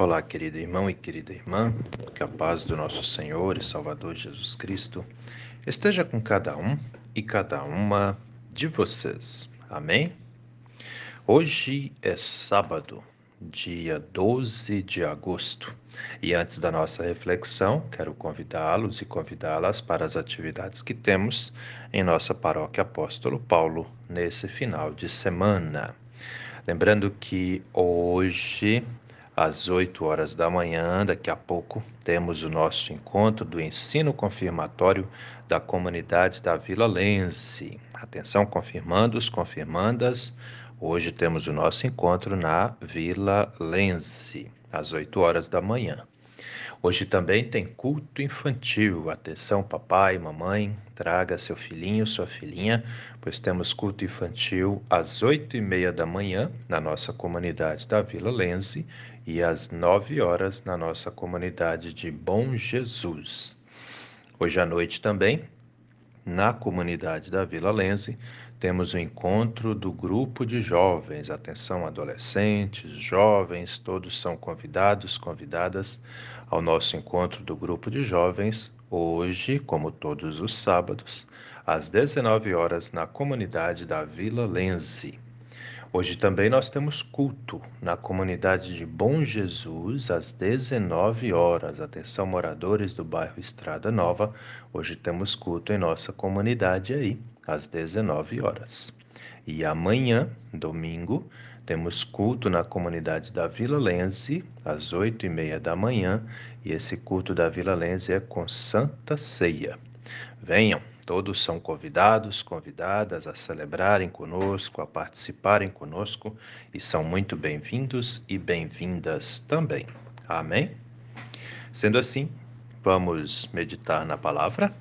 Olá, querido irmão e querida irmã, que a paz do nosso Senhor e Salvador Jesus Cristo esteja com cada um e cada uma de vocês. Amém? Hoje é sábado, dia 12 de agosto, e antes da nossa reflexão, quero convidá-los e convidá-las para as atividades que temos em nossa paróquia Apóstolo Paulo nesse final de semana. Lembrando que hoje às 8 horas da manhã. Daqui a pouco temos o nosso encontro do ensino confirmatório da comunidade da Vila Lense. Atenção, confirmandos, confirmandas. Hoje temos o nosso encontro na Vila Lense, às 8 horas da manhã. Hoje também tem culto infantil. Atenção, papai, mamãe, traga seu filhinho, sua filhinha, pois temos culto infantil às oito e meia da manhã na nossa comunidade da Vila Lense e às nove horas na nossa comunidade de Bom Jesus. Hoje à noite também, na comunidade da Vila Lense, temos o encontro do grupo de jovens. Atenção, adolescentes, jovens, todos são convidados, convidadas ao nosso encontro do grupo de jovens, hoje, como todos os sábados, às 19 horas, na comunidade da Vila Lense. Hoje também nós temos culto na comunidade de Bom Jesus às 19 horas. Atenção, moradores do bairro Estrada Nova, hoje temos culto em nossa comunidade aí às 19 horas. E amanhã, domingo, temos culto na comunidade da Vila Lense, às 8 e meia da manhã, e esse culto da Vila Lense é com Santa Ceia. Venham, todos são convidados, convidadas a celebrarem conosco, a participarem conosco, e são muito bem-vindos e bem-vindas também. Amém? Sendo assim, vamos meditar na palavra.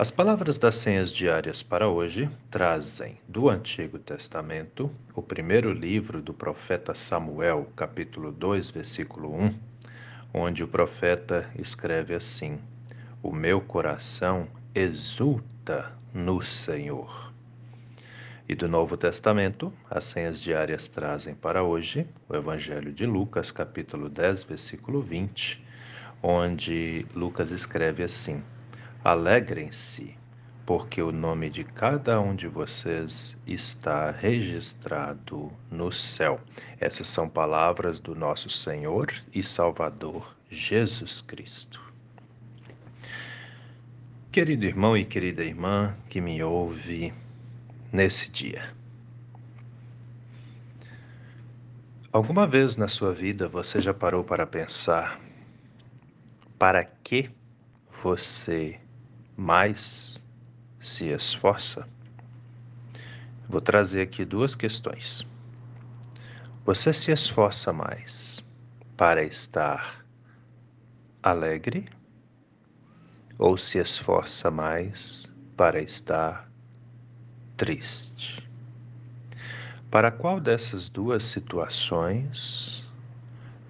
As palavras das senhas diárias para hoje trazem do Antigo Testamento o primeiro livro do profeta Samuel, capítulo 2, versículo 1, onde o profeta escreve assim: O meu coração exulta no Senhor. E do Novo Testamento, as senhas diárias trazem para hoje o Evangelho de Lucas, capítulo 10, versículo 20, onde Lucas escreve assim: Alegrem-se, porque o nome de cada um de vocês está registrado no céu. Essas são palavras do nosso Senhor e Salvador Jesus Cristo. Querido irmão e querida irmã que me ouve nesse dia. Alguma vez na sua vida você já parou para pensar para que você mais se esforça? Vou trazer aqui duas questões. Você se esforça mais para estar alegre ou se esforça mais para estar triste? Para qual dessas duas situações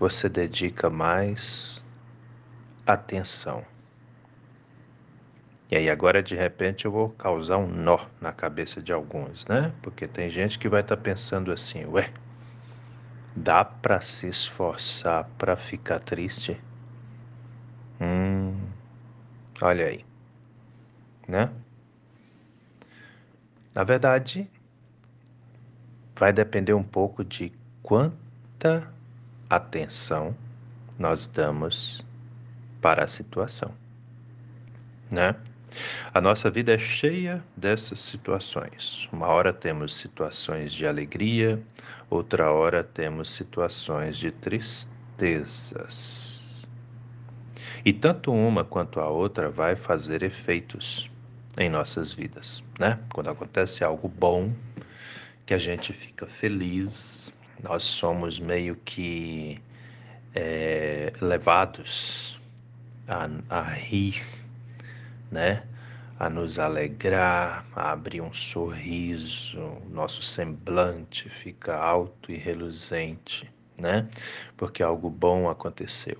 você dedica mais atenção? E aí agora de repente eu vou causar um nó na cabeça de alguns, né? Porque tem gente que vai estar tá pensando assim, ué, dá para se esforçar para ficar triste? Hum, olha aí, né? Na verdade, vai depender um pouco de quanta atenção nós damos para a situação, né? A nossa vida é cheia dessas situações. Uma hora temos situações de alegria, outra hora temos situações de tristezas. E tanto uma quanto a outra vai fazer efeitos em nossas vidas, né? Quando acontece algo bom, que a gente fica feliz, nós somos meio que é, levados a, a rir né? A nos alegrar, a abrir um sorriso, nosso semblante fica alto e reluzente, né? Porque algo bom aconteceu.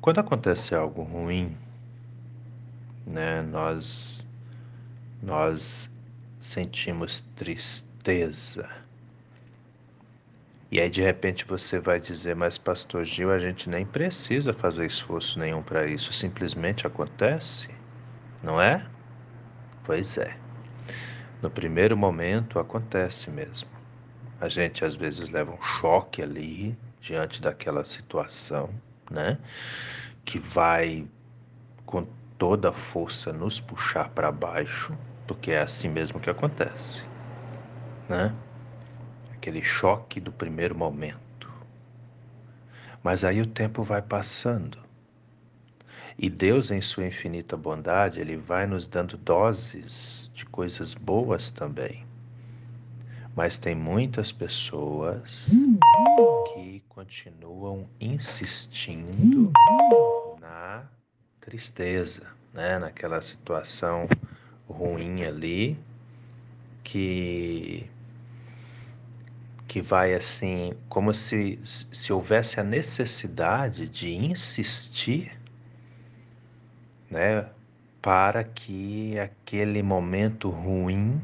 Quando acontece algo ruim, né, nós nós sentimos tristeza. E aí de repente você vai dizer, mas pastor Gil, a gente nem precisa fazer esforço nenhum para isso, simplesmente acontece, não é? Pois é. No primeiro momento acontece mesmo. A gente às vezes leva um choque ali diante daquela situação, né? Que vai com toda a força nos puxar para baixo, porque é assim mesmo que acontece, né? Aquele choque do primeiro momento. Mas aí o tempo vai passando. E Deus, em sua infinita bondade, Ele vai nos dando doses de coisas boas também. Mas tem muitas pessoas que continuam insistindo na tristeza, né? naquela situação ruim ali que que vai assim, como se, se houvesse a necessidade de insistir, né, para que aquele momento ruim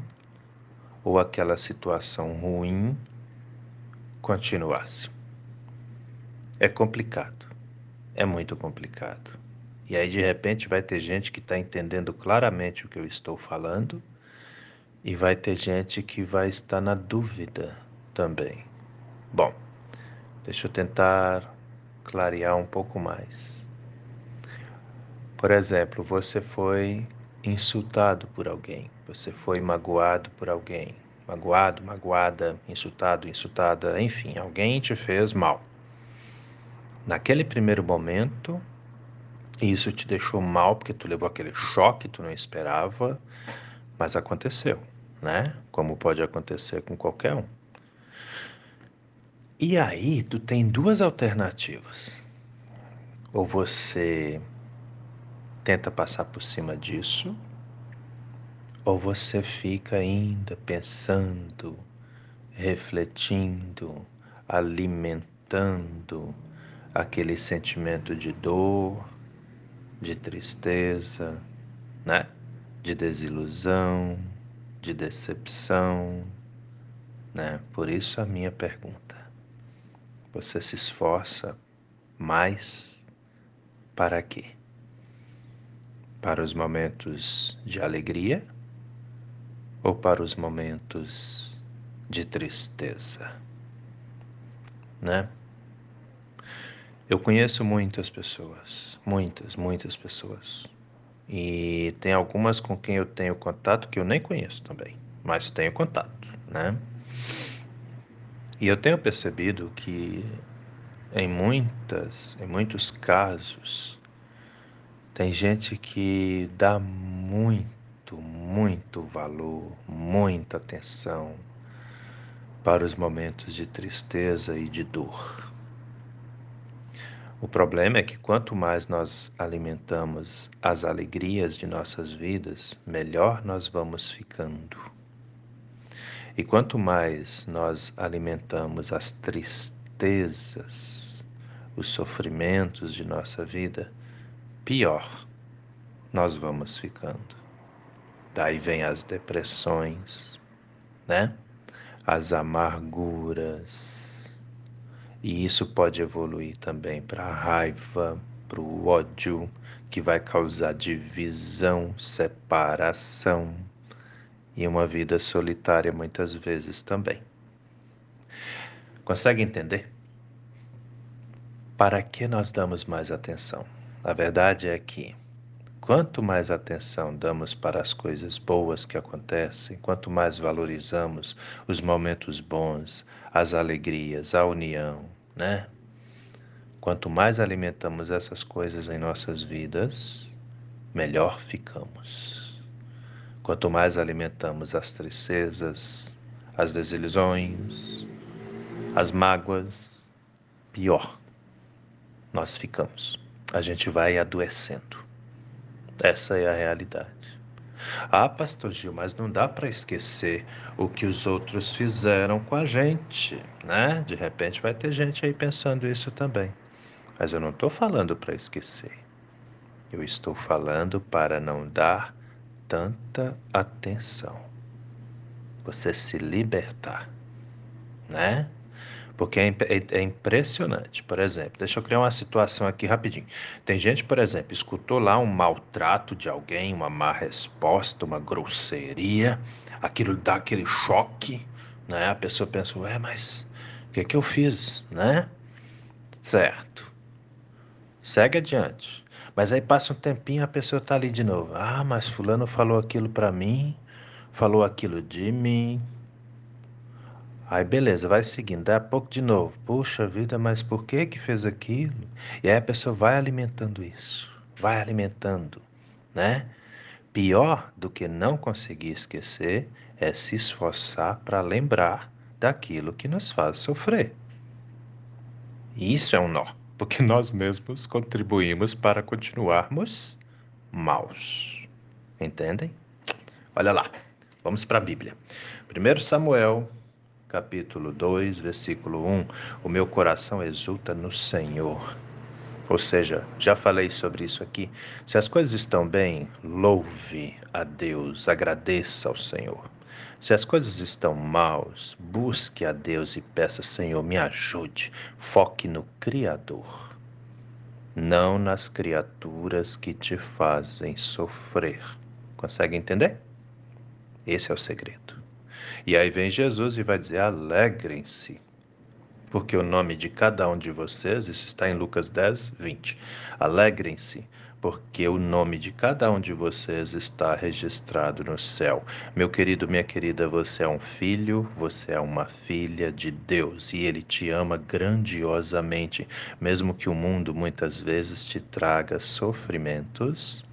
ou aquela situação ruim continuasse. É complicado, é muito complicado. E aí, de repente, vai ter gente que está entendendo claramente o que eu estou falando, e vai ter gente que vai estar na dúvida também. Bom, deixa eu tentar clarear um pouco mais. Por exemplo, você foi insultado por alguém, você foi magoado por alguém, magoado, magoada, insultado, insultada, enfim, alguém te fez mal. Naquele primeiro momento, isso te deixou mal porque tu levou aquele choque, tu não esperava, mas aconteceu, né? Como pode acontecer com qualquer um. E aí tu tem duas alternativas. Ou você tenta passar por cima disso, ou você fica ainda pensando, refletindo, alimentando aquele sentimento de dor, de tristeza, né? De desilusão, de decepção, né? Por isso a minha pergunta você se esforça mais para quê? Para os momentos de alegria ou para os momentos de tristeza? Né? Eu conheço muitas pessoas, muitas, muitas pessoas. E tem algumas com quem eu tenho contato que eu nem conheço também, mas tenho contato, né? E eu tenho percebido que em muitas, em muitos casos, tem gente que dá muito, muito valor, muita atenção para os momentos de tristeza e de dor. O problema é que quanto mais nós alimentamos as alegrias de nossas vidas, melhor nós vamos ficando. E quanto mais nós alimentamos as tristezas, os sofrimentos de nossa vida, pior nós vamos ficando. Daí vem as depressões, né? As amarguras. E isso pode evoluir também para a raiva, para o ódio, que vai causar divisão, separação e uma vida solitária muitas vezes também. Consegue entender? Para que nós damos mais atenção? A verdade é que quanto mais atenção damos para as coisas boas que acontecem, quanto mais valorizamos os momentos bons, as alegrias, a união, né? Quanto mais alimentamos essas coisas em nossas vidas, melhor ficamos. Quanto mais alimentamos as tristezas, as desilusões, as mágoas, pior nós ficamos. A gente vai adoecendo. Essa é a realidade. Ah, pastor Gil, mas não dá para esquecer o que os outros fizeram com a gente, né? De repente vai ter gente aí pensando isso também. Mas eu não estou falando para esquecer. Eu estou falando para não dar tanta atenção. Você se libertar, né? Porque é, é, é, impressionante. Por exemplo, deixa eu criar uma situação aqui rapidinho. Tem gente, por exemplo, escutou lá um maltrato de alguém, uma má resposta, uma grosseria, aquilo dá aquele choque, né? A pessoa pensa, ué, mas o que, que eu fiz, né? Certo. Segue adiante. Mas aí passa um tempinho a pessoa tá ali de novo. Ah, mas fulano falou aquilo para mim, falou aquilo de mim. Aí beleza, vai seguindo. Daí a pouco de novo. Puxa vida, mas por que que fez aquilo? E aí a pessoa vai alimentando isso. Vai alimentando, né? Pior do que não conseguir esquecer é se esforçar para lembrar daquilo que nos faz sofrer. Isso é um nó, porque nós mesmos contribuímos para continuarmos maus. Entendem? Olha lá, vamos para a Bíblia. 1 Samuel, capítulo 2, versículo 1. O meu coração exulta no Senhor. Ou seja, já falei sobre isso aqui. Se as coisas estão bem, louve a Deus, agradeça ao Senhor. Se as coisas estão maus, busque a Deus e peça, Senhor, me ajude. Foque no Criador, não nas criaturas que te fazem sofrer. Consegue entender? Esse é o segredo. E aí vem Jesus e vai dizer: alegrem-se, porque o nome de cada um de vocês, isso está em Lucas 10, 20. Alegrem-se, porque o nome de cada um de vocês está registrado no céu. Meu querido, minha querida, você é um filho, você é uma filha de Deus e Ele te ama grandiosamente, mesmo que o mundo muitas vezes te traga sofrimentos.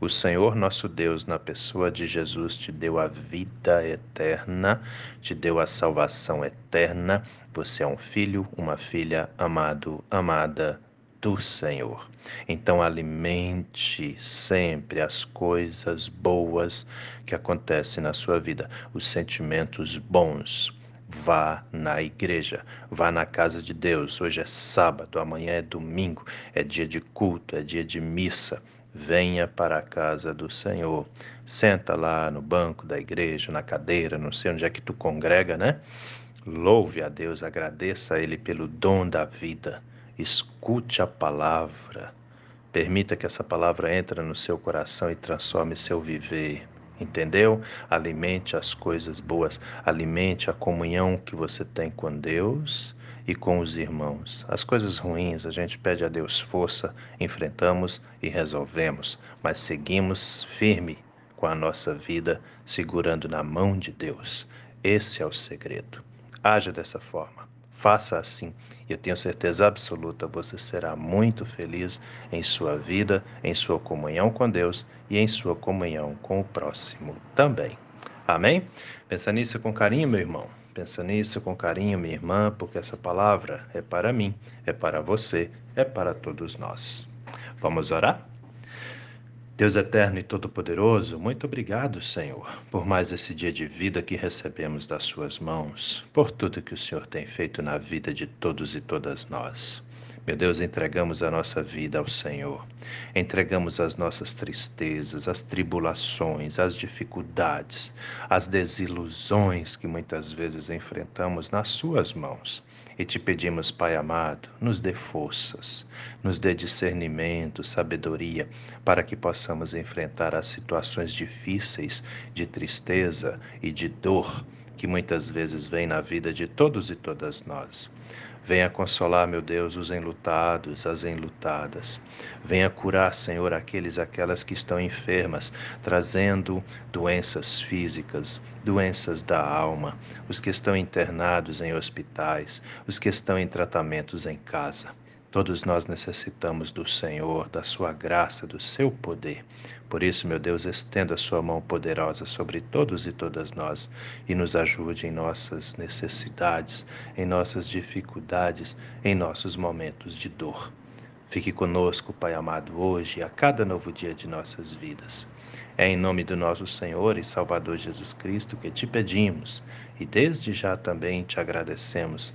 O Senhor nosso Deus, na pessoa de Jesus, te deu a vida eterna, te deu a salvação eterna. Você é um filho, uma filha amado, amada do Senhor. Então alimente sempre as coisas boas que acontecem na sua vida, os sentimentos bons. Vá na igreja, vá na casa de Deus. Hoje é sábado, amanhã é domingo, é dia de culto, é dia de missa. Venha para a casa do Senhor. Senta lá no banco da igreja, na cadeira, não sei onde é que tu congrega, né? Louve a Deus, agradeça a Ele pelo dom da vida Escute a palavra. Permita que essa palavra entre no seu coração e transforme seu viver. Entendeu? Alimente as coisas boas, alimente a comunhão que você tem com Deus e com os irmãos. As coisas ruins, a gente pede a Deus força, enfrentamos e resolvemos, mas seguimos firme com a nossa vida, segurando na mão de Deus. Esse é o segredo. Haja dessa forma. Faça assim eu tenho certeza absoluta você será muito feliz em sua vida, em sua comunhão com Deus e em sua comunhão com o próximo também. Amém? Pensa nisso com carinho, meu irmão. Pensa nisso com carinho, minha irmã, porque essa palavra é para mim, é para você, é para todos nós. Vamos orar? Deus eterno e todo-poderoso, muito obrigado, Senhor, por mais esse dia de vida que recebemos das Suas mãos, por tudo que o Senhor tem feito na vida de todos e todas nós. Meu Deus, entregamos a nossa vida ao Senhor, entregamos as nossas tristezas, as tribulações, as dificuldades, as desilusões que muitas vezes enfrentamos nas Suas mãos. E te pedimos, Pai amado, nos dê forças, nos dê discernimento, sabedoria, para que possamos enfrentar as situações difíceis de tristeza e de dor que muitas vezes vêm na vida de todos e todas nós. Venha consolar, meu Deus, os enlutados, as enlutadas. Venha curar, Senhor, aqueles aquelas que estão enfermas, trazendo doenças físicas, doenças da alma, os que estão internados em hospitais, os que estão em tratamentos em casa. Todos nós necessitamos do Senhor, da Sua graça, do Seu poder. Por isso, meu Deus, estenda a Sua mão poderosa sobre todos e todas nós e nos ajude em nossas necessidades, em nossas dificuldades, em nossos momentos de dor. Fique conosco, Pai amado, hoje e a cada novo dia de nossas vidas. É em nome do nosso Senhor e Salvador Jesus Cristo que te pedimos e desde já também te agradecemos,